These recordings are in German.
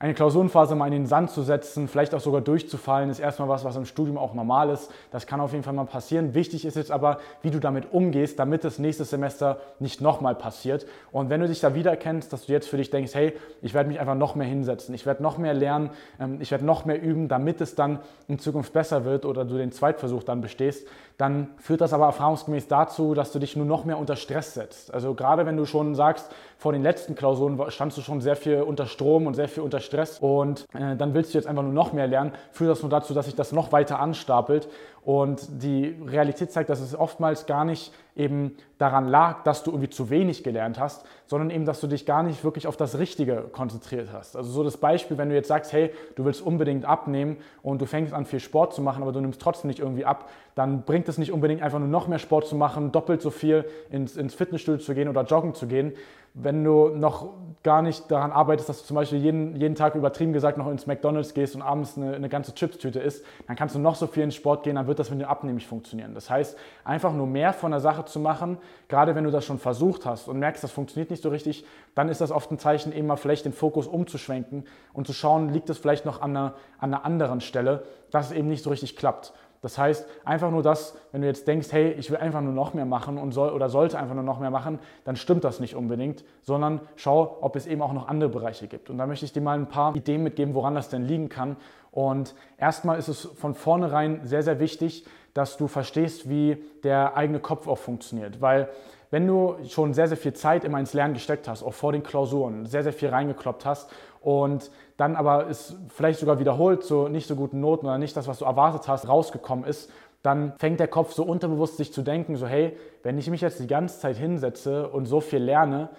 Eine Klausurenphase mal in den Sand zu setzen, vielleicht auch sogar durchzufallen, ist erstmal was, was im Studium auch normal ist. Das kann auf jeden Fall mal passieren. Wichtig ist jetzt aber, wie du damit umgehst, damit es nächstes Semester nicht nochmal passiert. Und wenn du dich da wiedererkennst, dass du jetzt für dich denkst, hey, ich werde mich einfach noch mehr hinsetzen, ich werde noch mehr lernen, ähm, ich werde noch mehr üben, damit es dann in Zukunft besser wird oder du den Zweitversuch dann bestehst, dann führt das aber erfahrungsgemäß dazu, dass du dich nur noch mehr unter Stress setzt. Also gerade wenn du schon sagst, vor den letzten Klausuren standst du schon sehr viel unter Strom und sehr viel unter Stress und äh, dann willst du jetzt einfach nur noch mehr lernen, führt das nur dazu, dass sich das noch weiter anstapelt. Und die Realität zeigt, dass es oftmals gar nicht eben daran lag, dass du irgendwie zu wenig gelernt hast, sondern eben, dass du dich gar nicht wirklich auf das Richtige konzentriert hast. Also so das Beispiel, wenn du jetzt sagst, hey, du willst unbedingt abnehmen und du fängst an viel Sport zu machen, aber du nimmst trotzdem nicht irgendwie ab, dann bringt es nicht unbedingt einfach nur noch mehr Sport zu machen, doppelt so viel ins, ins Fitnessstudio zu gehen oder joggen zu gehen, wenn du noch gar nicht daran arbeitest, dass du zum Beispiel jeden, jeden Tag übertrieben gesagt noch ins McDonalds gehst und abends eine, eine ganze Chipstüte isst, dann kannst du noch so viel ins Sport gehen, dann wird das mit dem Abnehmen nicht funktionieren. Das heißt, einfach nur mehr von der Sache zu machen, gerade wenn du das schon versucht hast und merkst, das funktioniert nicht so richtig, dann ist das oft ein Zeichen, eben mal vielleicht den Fokus umzuschwenken und zu schauen, liegt es vielleicht noch an einer, an einer anderen Stelle, dass es eben nicht so richtig klappt. Das heißt, einfach nur das, wenn du jetzt denkst, hey, ich will einfach nur noch mehr machen und soll oder sollte einfach nur noch mehr machen, dann stimmt das nicht unbedingt, sondern schau, ob es eben auch noch andere Bereiche gibt. Und da möchte ich dir mal ein paar Ideen mitgeben, woran das denn liegen kann. Und erstmal ist es von vornherein sehr, sehr wichtig, dass du verstehst, wie der eigene Kopf auch funktioniert. Weil wenn du schon sehr, sehr viel Zeit immer ins Lernen gesteckt hast, auch vor den Klausuren, sehr, sehr viel reingekloppt hast und dann aber es vielleicht sogar wiederholt so nicht so guten Noten oder nicht das, was du erwartet hast, rausgekommen ist, dann fängt der Kopf so unterbewusst sich zu denken, so hey, wenn ich mich jetzt die ganze Zeit hinsetze und so viel lerne,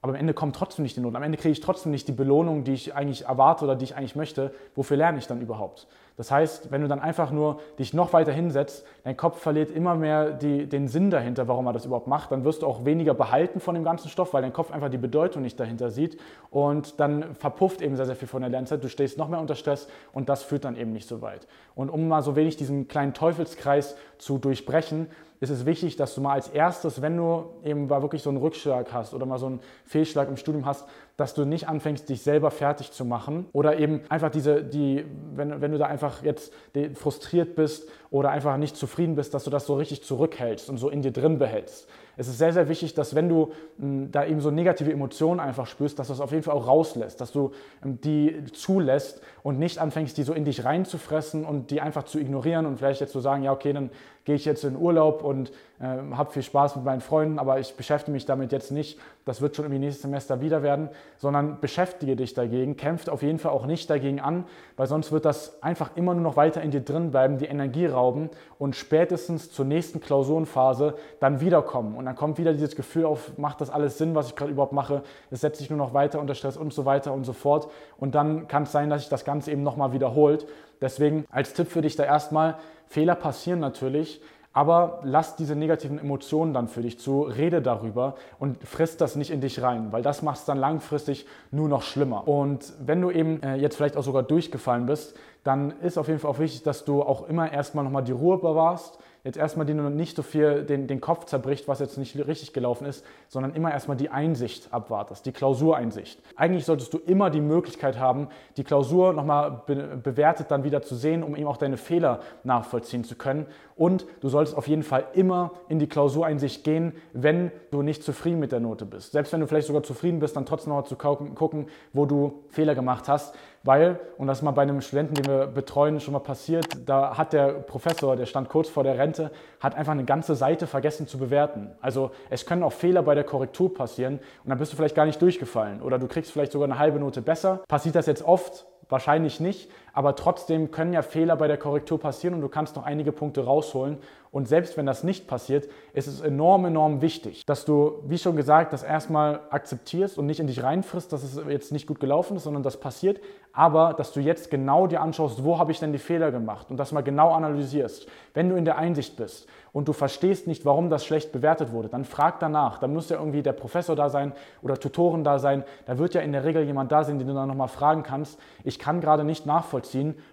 aber am Ende kommt trotzdem nicht die Noten. Am Ende kriege ich trotzdem nicht die Belohnung, die ich eigentlich erwarte oder die ich eigentlich möchte. Wofür lerne ich dann überhaupt? Das heißt, wenn du dann einfach nur dich noch weiter hinsetzt, dein Kopf verliert immer mehr die, den Sinn dahinter, warum er das überhaupt macht, dann wirst du auch weniger behalten von dem ganzen Stoff, weil dein Kopf einfach die Bedeutung nicht dahinter sieht und dann verpufft eben sehr, sehr viel von der Lernzeit. Du stehst noch mehr unter Stress und das führt dann eben nicht so weit. Und um mal so wenig diesen kleinen Teufelskreis zu durchbrechen, ist es wichtig, dass du mal als erstes, wenn du eben mal wirklich so einen Rückschlag hast oder mal so einen Fehlschlag im Studium hast, dass du nicht anfängst, dich selber fertig zu machen oder eben einfach diese, die, wenn, wenn du da einfach jetzt frustriert bist oder einfach nicht zufrieden bist, dass du das so richtig zurückhältst und so in dir drin behältst. Es ist sehr, sehr wichtig, dass wenn du m, da eben so negative Emotionen einfach spürst, dass du das auf jeden Fall auch rauslässt, dass du m, die zulässt und nicht anfängst, die so in dich reinzufressen und die einfach zu ignorieren und vielleicht jetzt zu sagen, ja, okay, dann gehe ich jetzt in Urlaub und äh, habe viel Spaß mit meinen Freunden, aber ich beschäftige mich damit jetzt nicht. Das wird schon im nächsten Semester wieder werden, sondern beschäftige dich dagegen, kämpft auf jeden Fall auch nicht dagegen an, weil sonst wird das einfach immer nur noch weiter in dir drin bleiben, die Energie rauben und spätestens zur nächsten Klausurenphase dann wiederkommen. Und dann kommt wieder dieses Gefühl auf, macht das alles Sinn, was ich gerade überhaupt mache? Es setzt sich nur noch weiter unter Stress und so weiter und so fort. Und dann kann es sein, dass sich das Ganze eben nochmal wiederholt. Deswegen als Tipp für dich da erstmal, Fehler passieren natürlich, aber lass diese negativen Emotionen dann für dich zu, rede darüber und frisst das nicht in dich rein, weil das macht es dann langfristig nur noch schlimmer. Und wenn du eben äh, jetzt vielleicht auch sogar durchgefallen bist, dann ist auf jeden Fall auch wichtig, dass du auch immer erstmal nochmal die Ruhe bewahrst, jetzt erstmal die nur nicht so viel den, den Kopf zerbricht, was jetzt nicht richtig gelaufen ist, sondern immer erstmal die Einsicht abwartest, die Klausureinsicht. Eigentlich solltest du immer die Möglichkeit haben, die Klausur nochmal be bewertet dann wieder zu sehen, um eben auch deine Fehler nachvollziehen zu können. Und du solltest auf jeden Fall immer in die Klausureinsicht gehen, wenn du nicht zufrieden mit der Note bist. Selbst wenn du vielleicht sogar zufrieden bist, dann trotzdem noch zu gucken, wo du Fehler gemacht hast. Weil, und das ist mal bei einem Studenten, den wir betreuen, schon mal passiert, da hat der Professor, der stand kurz vor der Rente, hat einfach eine ganze Seite vergessen zu bewerten. Also es können auch Fehler bei der Korrektur passieren und dann bist du vielleicht gar nicht durchgefallen oder du kriegst vielleicht sogar eine halbe Note besser. Passiert das jetzt oft? Wahrscheinlich nicht, aber trotzdem können ja Fehler bei der Korrektur passieren und du kannst noch einige Punkte rausholen. Und selbst wenn das nicht passiert, ist es enorm, enorm wichtig, dass du, wie schon gesagt, das erstmal akzeptierst und nicht in dich reinfrisst, dass es jetzt nicht gut gelaufen ist, sondern das passiert, aber dass du jetzt genau dir anschaust, wo habe ich denn die Fehler gemacht und das mal genau analysierst. Wenn du in der Einsicht bist und du verstehst nicht, warum das schlecht bewertet wurde, dann frag danach. Dann muss ja irgendwie der Professor da sein oder Tutoren da sein. Da wird ja in der Regel jemand da sein, den du dann nochmal fragen kannst. Ich kann gerade nicht nachvollziehen,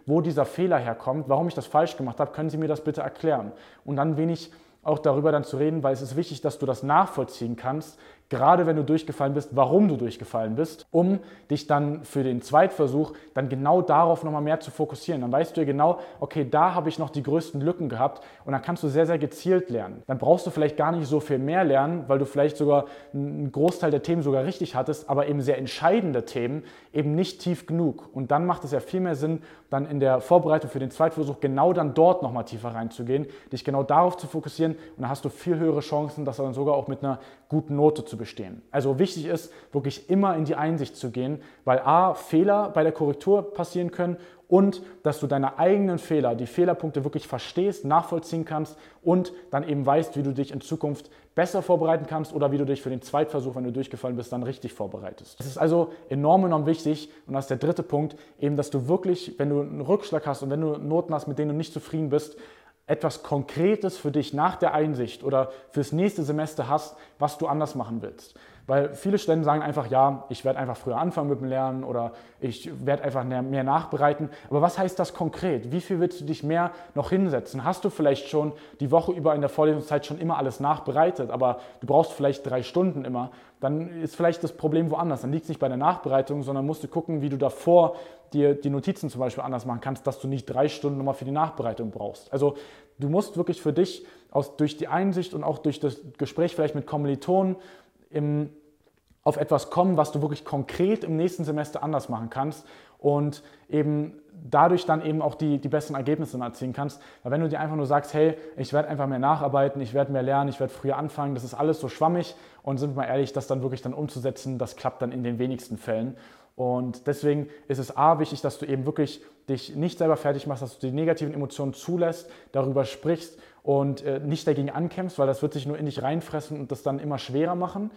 wo dieser Fehler herkommt, warum ich das falsch gemacht habe. Können Sie mir das bitte erklären? Und dann wenig auch darüber dann zu reden, weil es ist wichtig, dass du das nachvollziehen kannst, gerade wenn du durchgefallen bist, warum du durchgefallen bist, um dich dann für den Zweitversuch dann genau darauf nochmal mehr zu fokussieren. Dann weißt du ja genau, okay, da habe ich noch die größten Lücken gehabt und dann kannst du sehr, sehr gezielt lernen. Dann brauchst du vielleicht gar nicht so viel mehr lernen, weil du vielleicht sogar einen Großteil der Themen sogar richtig hattest, aber eben sehr entscheidende Themen eben nicht tief genug. Und dann macht es ja viel mehr Sinn, dann in der Vorbereitung für den Zweitversuch genau dann dort nochmal tiefer reinzugehen, dich genau darauf zu fokussieren und dann hast du viel höhere Chancen, das dann sogar auch mit einer guten Note zu bestehen. Also wichtig ist, wirklich immer in die Einsicht zu gehen, weil A, Fehler bei der Korrektur passieren können und dass du deine eigenen Fehler, die Fehlerpunkte wirklich verstehst, nachvollziehen kannst und dann eben weißt, wie du dich in Zukunft besser vorbereiten kannst oder wie du dich für den Zweitversuch, wenn du durchgefallen bist, dann richtig vorbereitest. Es ist also enorm, enorm wichtig und das ist der dritte Punkt, eben, dass du wirklich, wenn du einen Rückschlag hast und wenn du Noten hast, mit denen du nicht zufrieden bist, etwas Konkretes für dich nach der Einsicht oder fürs nächste Semester hast, was du anders machen willst. Weil viele Studenten sagen einfach, ja, ich werde einfach früher anfangen mit dem Lernen oder ich werde einfach mehr nachbereiten. Aber was heißt das konkret? Wie viel willst du dich mehr noch hinsetzen? Hast du vielleicht schon die Woche über in der Vorlesungszeit schon immer alles nachbereitet, aber du brauchst vielleicht drei Stunden immer? Dann ist vielleicht das Problem woanders. Dann liegt es nicht bei der Nachbereitung, sondern musst du gucken, wie du davor dir die Notizen zum Beispiel anders machen kannst, dass du nicht drei Stunden nochmal für die Nachbereitung brauchst. Also du musst wirklich für dich aus, durch die Einsicht und auch durch das Gespräch vielleicht mit Kommilitonen im, auf etwas kommen, was du wirklich konkret im nächsten Semester anders machen kannst und eben dadurch dann eben auch die, die besseren Ergebnisse erzielen kannst. Weil wenn du dir einfach nur sagst, hey, ich werde einfach mehr nacharbeiten, ich werde mehr lernen, ich werde früher anfangen, das ist alles so schwammig und sind wir mal ehrlich, das dann wirklich dann umzusetzen, das klappt dann in den wenigsten Fällen. Und deswegen ist es A wichtig, dass du eben wirklich dich nicht selber fertig machst, dass du die negativen Emotionen zulässt, darüber sprichst und äh, nicht dagegen ankämpfst, weil das wird sich nur in dich reinfressen und das dann immer schwerer machen.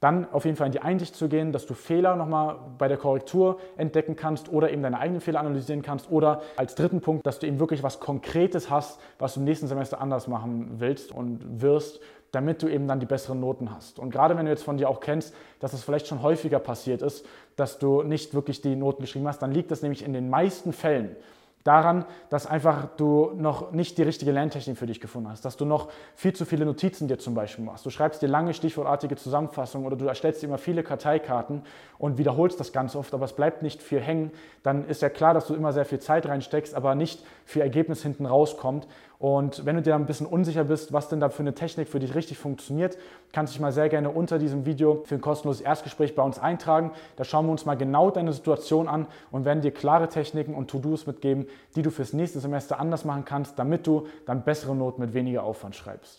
Dann auf jeden Fall in die Einsicht zu gehen, dass du Fehler nochmal bei der Korrektur entdecken kannst oder eben deine eigenen Fehler analysieren kannst. Oder als dritten Punkt, dass du eben wirklich was Konkretes hast, was du im nächsten Semester anders machen willst und wirst, damit du eben dann die besseren Noten hast. Und gerade wenn du jetzt von dir auch kennst, dass es vielleicht schon häufiger passiert ist, dass du nicht wirklich die Noten geschrieben hast, dann liegt das nämlich in den meisten Fällen daran, dass einfach du noch nicht die richtige Lerntechnik für dich gefunden hast, dass du noch viel zu viele Notizen dir zum Beispiel machst. Du schreibst dir lange stichwortartige Zusammenfassungen oder du erstellst dir immer viele Karteikarten und wiederholst das ganz oft, aber es bleibt nicht viel hängen. Dann ist ja klar, dass du immer sehr viel Zeit reinsteckst, aber nicht viel Ergebnis hinten rauskommt. Und wenn du dir ein bisschen unsicher bist, was denn da für eine Technik für dich richtig funktioniert, kannst du dich mal sehr gerne unter diesem Video für ein kostenloses Erstgespräch bei uns eintragen. Da schauen wir uns mal genau deine Situation an und werden dir klare Techniken und To-Dos mitgeben, die du fürs nächste Semester anders machen kannst, damit du dann bessere Noten mit weniger Aufwand schreibst.